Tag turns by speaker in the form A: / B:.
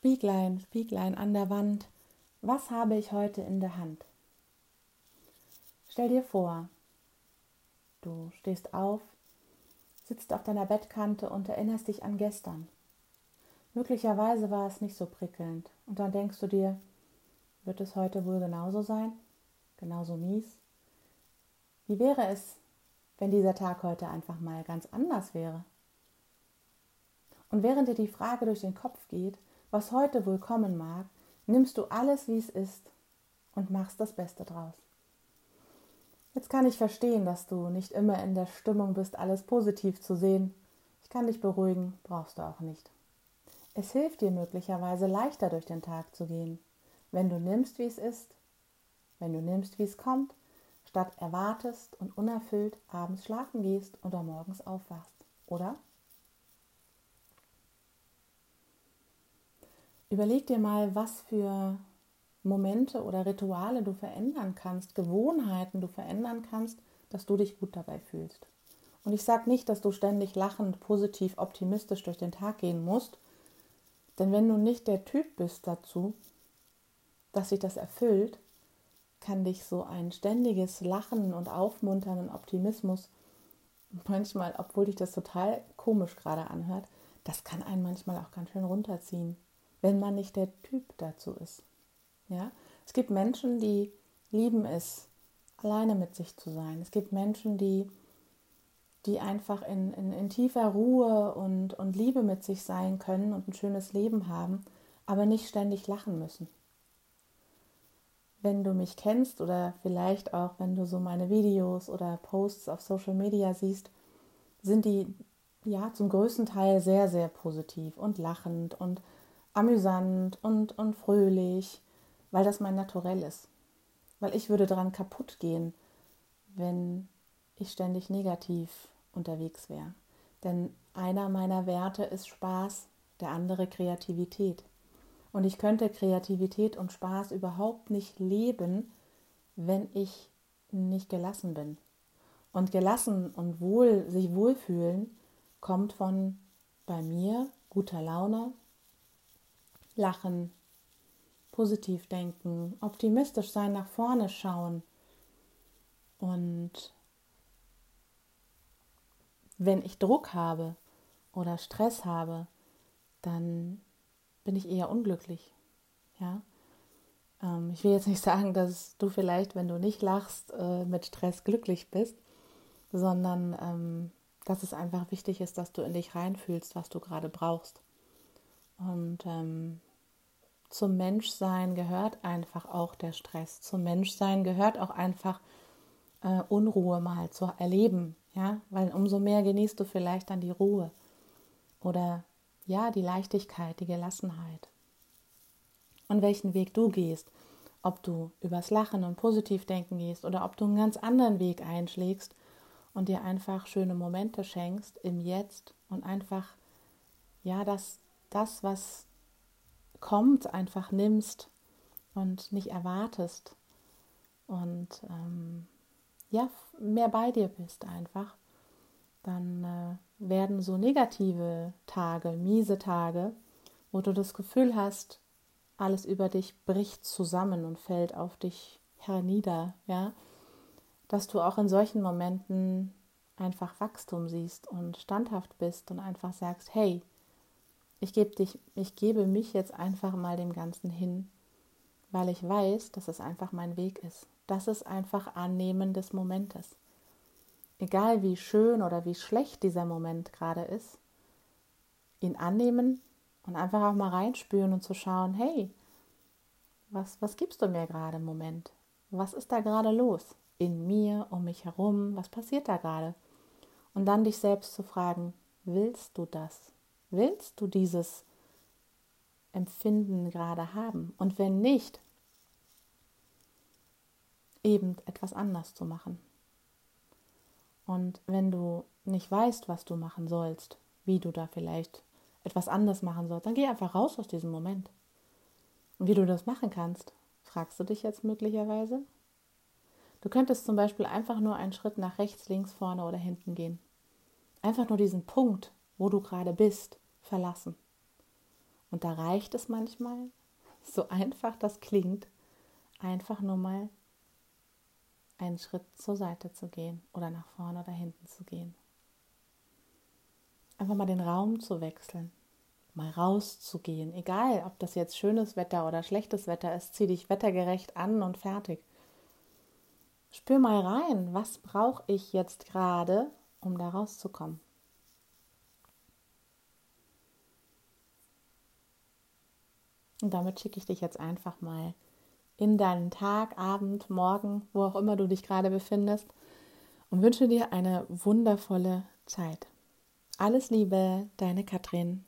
A: Spieglein, Spieglein an der Wand, was habe ich heute in der Hand? Stell dir vor, du stehst auf, sitzt auf deiner Bettkante und erinnerst dich an gestern. Möglicherweise war es nicht so prickelnd und dann denkst du dir, wird es heute wohl genauso sein? Genauso mies? Wie wäre es, wenn dieser Tag heute einfach mal ganz anders wäre? Und während dir die Frage durch den Kopf geht, was heute wohl kommen mag, nimmst du alles, wie es ist und machst das Beste draus. Jetzt kann ich verstehen, dass du nicht immer in der Stimmung bist, alles positiv zu sehen. Ich kann dich beruhigen, brauchst du auch nicht. Es hilft dir möglicherweise leichter durch den Tag zu gehen, wenn du nimmst, wie es ist, wenn du nimmst, wie es kommt, statt erwartest und unerfüllt abends schlafen gehst oder morgens aufwachst, oder? Überleg dir mal, was für Momente oder Rituale du verändern kannst, Gewohnheiten du verändern kannst, dass du dich gut dabei fühlst. Und ich sage nicht, dass du ständig lachend, positiv, optimistisch durch den Tag gehen musst, denn wenn du nicht der Typ bist dazu, dass sich das erfüllt, kann dich so ein ständiges Lachen und Aufmuntern und Optimismus manchmal, obwohl dich das total komisch gerade anhört, das kann einen manchmal auch ganz schön runterziehen, wenn man nicht der Typ dazu ist. Ja? Es gibt Menschen, die lieben es, alleine mit sich zu sein. Es gibt Menschen, die, die einfach in, in, in tiefer Ruhe und, und Liebe mit sich sein können und ein schönes Leben haben, aber nicht ständig lachen müssen. Wenn du mich kennst oder vielleicht auch, wenn du so meine Videos oder Posts auf Social Media siehst, sind die ja zum größten Teil sehr, sehr positiv und lachend und amüsant und, und fröhlich weil das mein Naturell ist. Weil ich würde daran kaputt gehen, wenn ich ständig negativ unterwegs wäre. Denn einer meiner Werte ist Spaß, der andere Kreativität. Und ich könnte Kreativität und Spaß überhaupt nicht leben, wenn ich nicht gelassen bin. Und gelassen und wohl, sich wohlfühlen kommt von bei mir guter Laune, Lachen, positiv denken, optimistisch sein, nach vorne schauen. Und wenn ich Druck habe oder Stress habe, dann bin ich eher unglücklich. Ja? Ähm, ich will jetzt nicht sagen, dass du vielleicht, wenn du nicht lachst, äh, mit Stress glücklich bist, sondern ähm, dass es einfach wichtig ist, dass du in dich reinfühlst, was du gerade brauchst. Und ähm, zum Menschsein gehört einfach auch der Stress. Zum Menschsein gehört auch einfach äh, Unruhe mal zu erleben, ja, weil umso mehr genießt du vielleicht dann die Ruhe oder ja, die Leichtigkeit, die Gelassenheit. Und welchen Weg du gehst, ob du übers Lachen und Positivdenken gehst oder ob du einen ganz anderen Weg einschlägst und dir einfach schöne Momente schenkst im Jetzt und einfach ja, das das was kommt, einfach nimmst und nicht erwartest und ähm, ja, mehr bei dir bist einfach, dann äh, werden so negative Tage, miese Tage, wo du das Gefühl hast, alles über dich bricht zusammen und fällt auf dich hernieder, ja, dass du auch in solchen Momenten einfach Wachstum siehst und standhaft bist und einfach sagst, hey, ich gebe dich, ich gebe mich jetzt einfach mal dem Ganzen hin, weil ich weiß, dass es einfach mein Weg ist. Das ist einfach Annehmen des Momentes. Egal wie schön oder wie schlecht dieser Moment gerade ist, ihn annehmen und einfach auch mal reinspüren und zu schauen, hey, was, was gibst du mir gerade im Moment? Was ist da gerade los? In mir, um mich herum, was passiert da gerade? Und dann dich selbst zu fragen, willst du das? Willst du dieses Empfinden gerade haben? Und wenn nicht, eben etwas anders zu machen. Und wenn du nicht weißt, was du machen sollst, wie du da vielleicht etwas anders machen sollst, dann geh einfach raus aus diesem Moment. Und wie du das machen kannst, fragst du dich jetzt möglicherweise? Du könntest zum Beispiel einfach nur einen Schritt nach rechts, links, vorne oder hinten gehen. Einfach nur diesen Punkt, wo du gerade bist, verlassen. Und da reicht es manchmal, so einfach das klingt, einfach nur mal einen Schritt zur Seite zu gehen oder nach vorne oder hinten zu gehen. Einfach mal den Raum zu wechseln, mal rauszugehen, egal ob das jetzt schönes Wetter oder schlechtes Wetter ist, zieh dich wettergerecht an und fertig. Spür mal rein, was brauche ich jetzt gerade, um da rauszukommen. Und damit schicke ich dich jetzt einfach mal in deinen Tag, Abend, Morgen, wo auch immer du dich gerade befindest und wünsche dir eine wundervolle Zeit. Alles Liebe, deine Katrin.